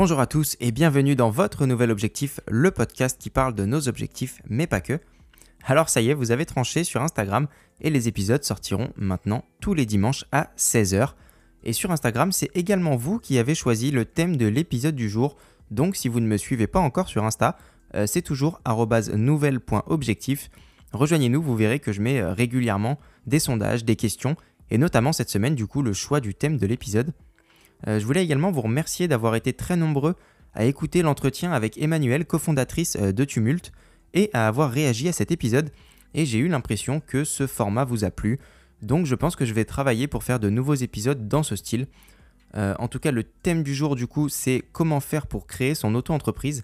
Bonjour à tous et bienvenue dans votre nouvel objectif, le podcast qui parle de nos objectifs, mais pas que. Alors ça y est, vous avez tranché sur Instagram et les épisodes sortiront maintenant tous les dimanches à 16h. Et sur Instagram, c'est également vous qui avez choisi le thème de l'épisode du jour. Donc si vous ne me suivez pas encore sur Insta, euh, c'est toujours nouvelle.objectif. Rejoignez-nous, vous verrez que je mets euh, régulièrement des sondages, des questions, et notamment cette semaine du coup le choix du thème de l'épisode. Euh, je voulais également vous remercier d'avoir été très nombreux à écouter l'entretien avec Emmanuelle, cofondatrice euh, de Tumult, et à avoir réagi à cet épisode. Et j'ai eu l'impression que ce format vous a plu. Donc je pense que je vais travailler pour faire de nouveaux épisodes dans ce style. Euh, en tout cas, le thème du jour, du coup, c'est comment faire pour créer son auto-entreprise.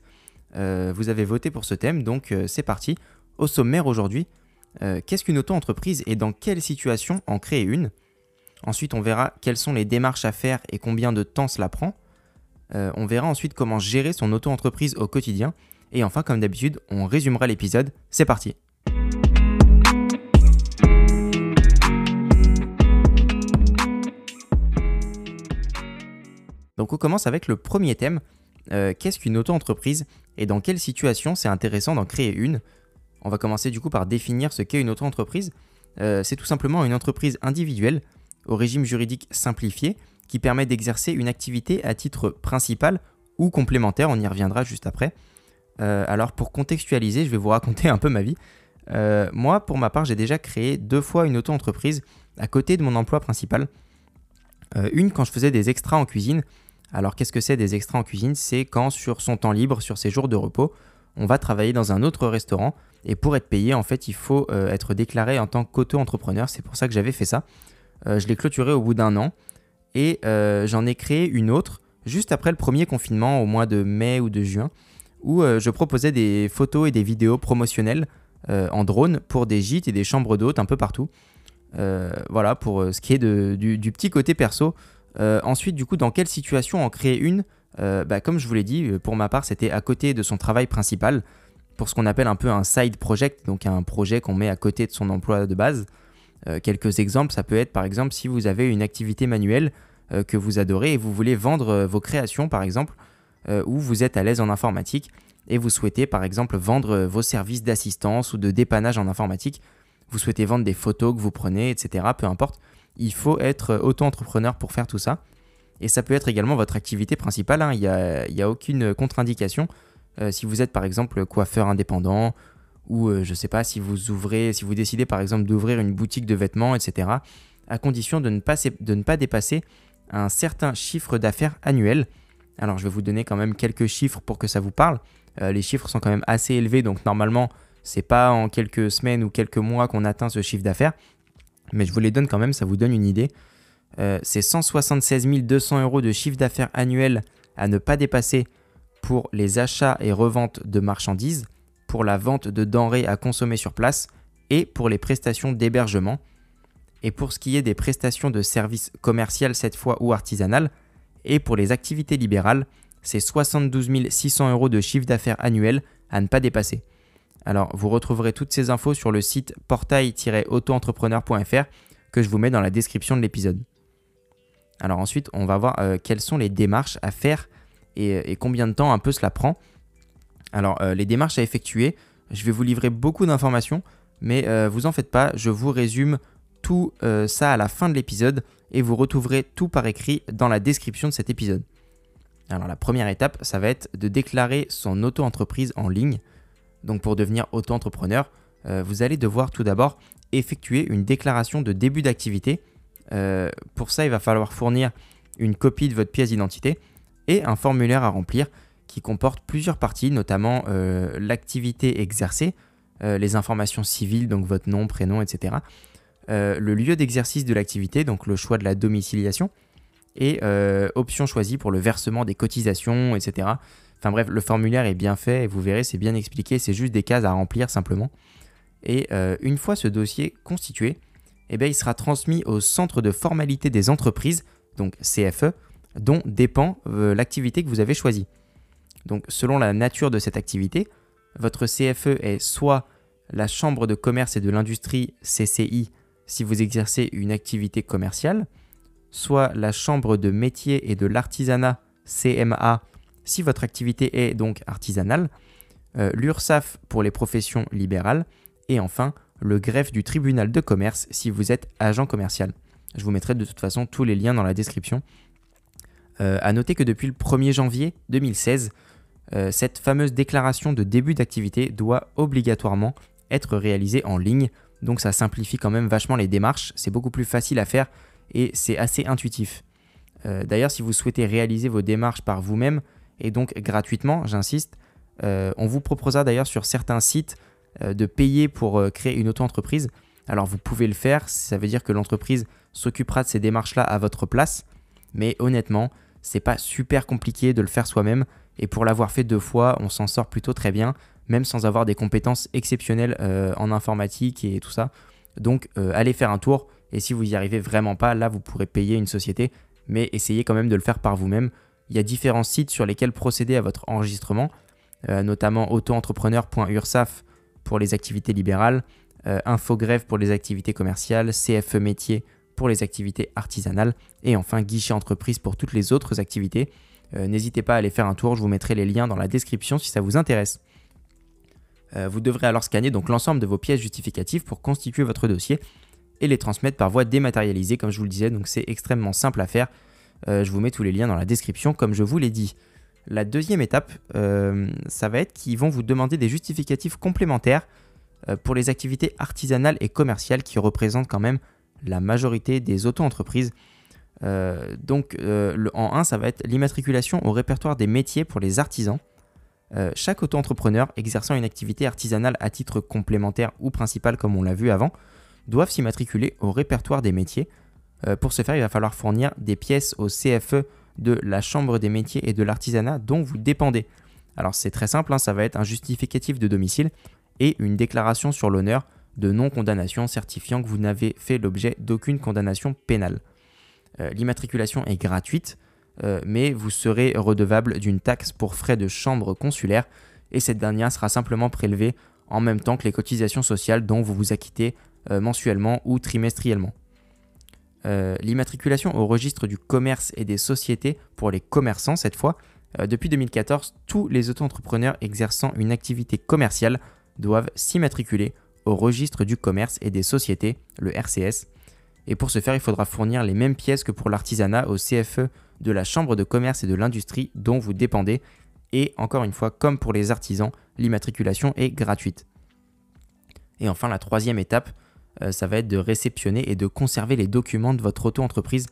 vous avez voté pour ce thème, donc c'est parti. Au sommaire aujourd'hui, qu'est-ce qu'une auto-entreprise et dans quelle situation en créer une? Ensuite, on verra quelles sont les démarches à faire et combien de temps cela prend. Euh, on verra ensuite comment gérer son auto-entreprise au quotidien. Et enfin, comme d'habitude, on résumera l'épisode. C'est parti Donc on commence avec le premier thème. Euh, qu'est-ce qu'une auto-entreprise et dans quelle situation c'est intéressant d'en créer une? On va commencer du coup par définir ce qu'est une auto-entreprise. Euh, c'est tout simplement une entreprise individuelle au régime juridique simplifié qui permet d'exercer une activité à titre principal ou complémentaire, on y reviendra juste après. Euh, alors pour contextualiser, je vais vous raconter un peu ma vie. Euh, moi, pour ma part, j'ai déjà créé deux fois une auto-entreprise à côté de mon emploi principal. Euh, une quand je faisais des extras en cuisine. Alors qu'est-ce que c'est des extras en cuisine? C'est quand sur son temps libre, sur ses jours de repos, on va travailler dans un autre restaurant. Et pour être payé, en fait, il faut être déclaré en tant qu'auto-entrepreneur. C'est pour ça que j'avais fait ça. Euh, je l'ai clôturé au bout d'un an et euh, j'en ai créé une autre juste après le premier confinement au mois de mai ou de juin où euh, je proposais des photos et des vidéos promotionnelles en drone pour des gîtes et des chambres d'hôtes un peu partout. voilà pour ce qui est du, petit côté perso. ensuite, du coup, dans quelle situation en créer une? Bah, Comme je vous l'ai dit, pour ma part, c'était à côté de son travail principal, pour ce qu'on appelle un peu un side project, donc un projet qu'on met à côté de son emploi de base. Euh, quelques exemples, ça peut être par exemple si vous avez une activité manuelle euh, que vous adorez et vous voulez vendre euh, vos créations par exemple, ou vous êtes à l'aise en informatique et vous souhaitez par exemple vendre vos services d'assistance ou de dépannage en informatique, vous souhaitez vendre des photos que vous prenez, etc. Peu importe, il faut être auto-entrepreneur pour faire tout ça. Et ça peut être également votre activité principale, hein. il n'y a, aucune contre-indication. si vous êtes par exemple coiffeur indépendant ou euh, je ne sais pas si vous ouvrez, si vous décidez par exemple d'ouvrir une boutique de vêtements, etc., à condition de ne pas, dépasser un certain chiffre d'affaires annuel. Alors je vais vous donner quand même quelques chiffres pour que ça vous parle. Euh, les chiffres sont quand même assez élevés, donc normalement c'est pas en quelques semaines ou quelques mois qu'on atteint ce chiffre d'affaires, mais je vous les donne quand même, ça vous donne une idée. Euh, c'est 176 200 euros de chiffre d'affaires annuel à ne pas dépasser pour les achats et reventes de marchandises pour la vente de denrées à consommer sur place et pour les prestations d'hébergement. Et pour ce qui est des prestations de services commerciaux cette fois ou artisanales, et pour les activités libérales, c'est 72 600 euros de chiffre d'affaires annuel à ne pas dépasser. Alors, vous retrouverez toutes ces infos sur le site portail-autoentrepreneur.fr que je vous mets dans la description de l'épisode. Alors ensuite, on va voir euh, quelles sont les démarches à faire et, et, combien de temps un peu cela prend. Alors, euh, les démarches à effectuer, je vais vous livrer beaucoup d'informations, mais euh, vous en faites pas, je vous résume tout euh, ça à la fin de l'épisode et vous retrouverez tout par écrit dans la description de cet épisode. Alors, la première étape, ça va être de déclarer son auto-entreprise en ligne. Donc, pour devenir auto-entrepreneur, vous allez devoir tout d'abord effectuer une déclaration de début d'activité. pour ça, il va falloir fournir une copie de votre pièce d'identité et un formulaire à remplir qui comporte plusieurs parties, notamment euh, l'activité exercée, euh, les informations civiles, donc votre nom, prénom, etc. Euh, le lieu d'exercice de l'activité, donc le choix de la domiciliation, et options choisies pour le versement des cotisations, etc. Enfin bref, le formulaire est bien fait et vous verrez, c'est bien expliqué, c'est juste des cases à remplir simplement. Et une fois ce dossier constitué, eh bien, il sera transmis au centre de formalité des entreprises, donc CFE, dont dépend l'activité que vous avez choisie. Donc selon la nature de cette activité, votre CFE est soit la Chambre de commerce et de l'industrie CCI si vous exercez une activité commerciale, soit la Chambre de métier et de l'artisanat CMA si votre activité est donc artisanale, euh, l'URSAF pour les professions libérales, et enfin le greffe du tribunal de commerce si vous êtes agent commercial. Je vous mettrai de toute façon tous les liens dans la description. Euh, à noter que depuis le 1er janvier 2016, euh, cette fameuse déclaration de début d'activité doit obligatoirement être réalisée en ligne. Donc ça simplifie quand même vachement les démarches, c'est beaucoup plus facile à faire et c'est assez intuitif. D'ailleurs, si vous souhaitez réaliser vos démarches par vous-même, et donc gratuitement, j'insiste, euh, on vous proposera d'ailleurs sur certains sites euh, de payer pour euh, créer une auto-entreprise. Alors vous pouvez le faire, ça veut dire que l'entreprise s'occupera de ces démarches-là à votre place, mais honnêtement, c'est pas super compliqué de le faire soi-même et pour l'avoir fait deux fois, on s'en sort plutôt très bien, même sans avoir des compétences exceptionnelles en informatique et tout ça. Donc allez faire un tour et si vous n'y arrivez vraiment pas, là vous pourrez payer une société, mais essayez quand même de le faire par vous-même. Il y a différents sites sur lesquels procéder à votre enregistrement. Euh, notamment auto-entrepreneur.ursaf pour les activités libérales, euh, Infogrève pour les activités commerciales, CFE métier pour les activités artisanales et enfin guichet entreprise pour toutes les autres activités. Euh, n'hésitez pas à aller faire un tour, je vous mettrai les liens dans la description si ça vous intéresse. vous devrez alors scanner l'ensemble de vos pièces justificatives pour constituer votre dossier et les transmettre par voie dématérialisée comme je vous le disais, donc c'est extrêmement simple à faire. je vous mets tous les liens dans la description comme je vous l'ai dit. La deuxième étape, euh, ça va être qu'ils vont vous demander des justificatifs complémentaires euh, pour les activités artisanales et commerciales qui représentent quand même la majorité des auto-entreprises. Euh, donc le, en 1, ça va être l'immatriculation au répertoire des métiers pour les artisans. chaque auto-entrepreneur exerçant une activité artisanale à titre complémentaire ou principal comme on l'a vu avant, doivent s'immatriculer au répertoire des métiers. pour ce faire, il va falloir fournir des pièces au CFE de la Chambre des métiers et de l'artisanat dont vous dépendez. Alors c'est très simple, hein, ça va être un justificatif de domicile et une déclaration sur l'honneur de non-condamnation certifiant que vous n'avez fait l'objet d'aucune condamnation pénale. Euh, l'immatriculation est gratuite, euh, mais vous serez redevable d'une taxe pour frais de chambre consulaire et cette dernière sera simplement prélevée en même temps que les cotisations sociales dont vous vous acquittez euh, mensuellement ou trimestriellement. L'immatriculation au registre du commerce et des sociétés pour les commerçants cette fois. Depuis 2014, tous les auto-entrepreneurs exerçant une activité commerciale doivent s'immatriculer au registre du commerce et des sociétés, le RCS. Et pour ce faire, il faudra fournir les mêmes pièces que pour l'artisanat au CFE de la Chambre de commerce et de l'industrie dont vous dépendez. Et encore une fois, comme pour les artisans, l'immatriculation est gratuite. Et enfin, la troisième étape, euh, ça va être de réceptionner et de conserver les documents de votre auto-entreprise.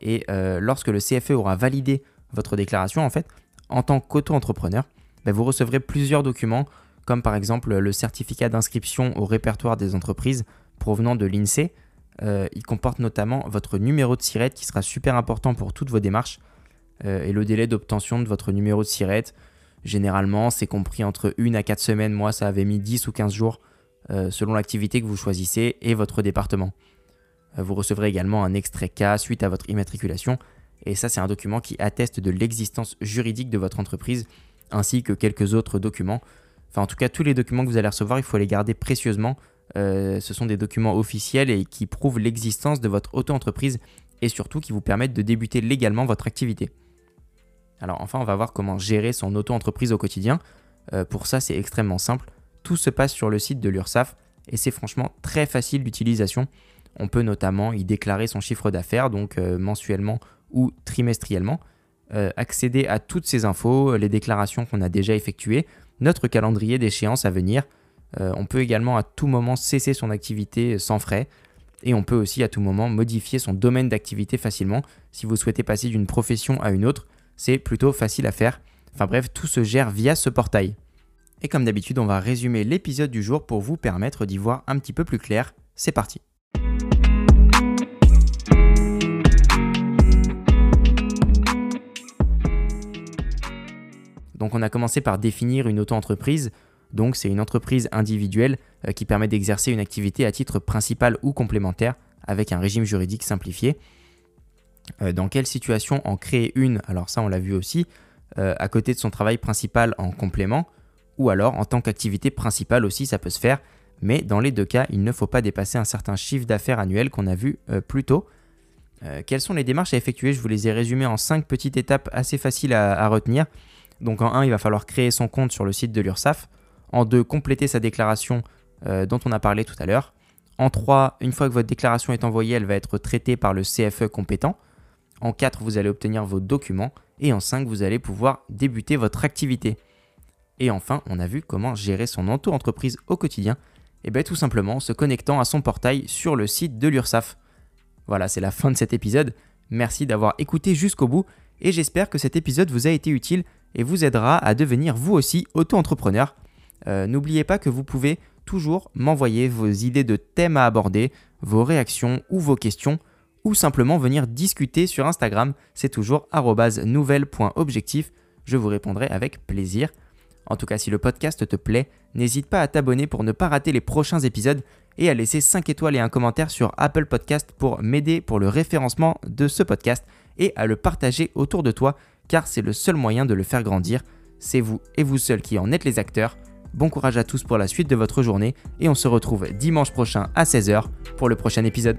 Et euh, lorsque le CFE aura validé votre déclaration, en fait, en tant qu'auto-entrepreneur, ben, vous recevrez plusieurs documents, comme par exemple le certificat d'inscription au répertoire des entreprises provenant de l'INSEE. Euh, il comporte notamment votre numéro de SIRET qui sera super important pour toutes vos démarches et le délai d'obtention de votre numéro de SIRET. Généralement, c'est compris entre 1 à 4 semaines. Moi, ça avait mis 10 ou 15 jours euh, selon l'activité que vous choisissez et votre département. Euh, vous recevrez également un extrait cas suite à votre immatriculation et ça c'est un document qui atteste de l'existence juridique de votre entreprise ainsi que quelques autres documents. Enfin en tout cas tous les documents que vous allez recevoir il faut les garder précieusement. Euh, ce sont des documents officiels et qui prouvent l'existence de votre auto-entreprise et surtout qui vous permettent de débuter légalement votre activité. Alors enfin on va voir comment gérer son auto-entreprise au quotidien. pour ça c'est extrêmement simple. Tout se passe sur le site de l'URSSAF et c'est franchement très facile d'utilisation. On peut notamment y déclarer son chiffre d'affaires, donc euh, mensuellement ou trimestriellement, euh, accéder à toutes ces infos, les déclarations qu'on a déjà effectuées, notre calendrier d'échéance à venir. Euh, on peut également à tout moment cesser son activité sans frais. Et on peut aussi à tout moment modifier son domaine d'activité facilement. Si vous souhaitez passer d'une profession à une autre, c'est plutôt facile à faire. Enfin bref, tout se gère via ce portail. Et comme d'habitude, on va résumer l'épisode du jour pour vous permettre d'y voir un petit peu plus clair. C'est parti. Donc on a commencé par définir une auto-entreprise. Donc c'est une entreprise individuelle euh, qui permet d'exercer une activité à titre principal ou complémentaire avec un régime juridique simplifié. Euh, dans quelle situation en créer une Alors ça on l'a vu aussi, euh, à côté de son travail principal en complément ou alors en tant qu'activité principale aussi ça peut se faire, mais dans les deux cas il ne faut pas dépasser un certain chiffre d'affaires annuel qu'on a vu plus tôt. Quelles sont les démarches à effectuer? Je vous les ai résumées en 5 petites étapes assez faciles à, retenir. Donc en 1, il va falloir créer son compte sur le site de l'URSSAF. En 2, compléter sa déclaration euh, dont on a parlé tout à l'heure. En 3, une fois que votre déclaration est envoyée, elle va être traitée par le CFE compétent. En 4, vous allez obtenir vos documents. Et en 5, vous allez pouvoir débuter votre activité. Et enfin, on a vu comment gérer son auto-entreprise au quotidien. Et bien tout simplement en se connectant à son portail sur le site de l'URSSAF. Voilà, c'est la fin de cet épisode. Merci d'avoir écouté jusqu'au bout et j'espère que cet épisode vous a été utile et vous aidera à devenir vous aussi auto-entrepreneur. Euh, n'oubliez pas que vous pouvez toujours m'envoyer vos idées de thèmes à aborder, vos réactions ou vos questions, ou simplement venir discuter sur Instagram, c'est toujours nouvelle.objectif, je vous répondrai avec plaisir. En tout cas, si le podcast te plaît, n'hésite pas à t'abonner pour ne pas rater les prochains épisodes et à laisser 5 étoiles et un commentaire sur Apple Podcast pour m'aider pour le référencement de ce podcast et à le partager autour de toi car c'est le seul moyen de le faire grandir. C'est vous et vous seul qui en êtes les acteurs. Bon courage à tous pour la suite de votre journée et on se retrouve dimanche prochain à 16h pour le prochain épisode.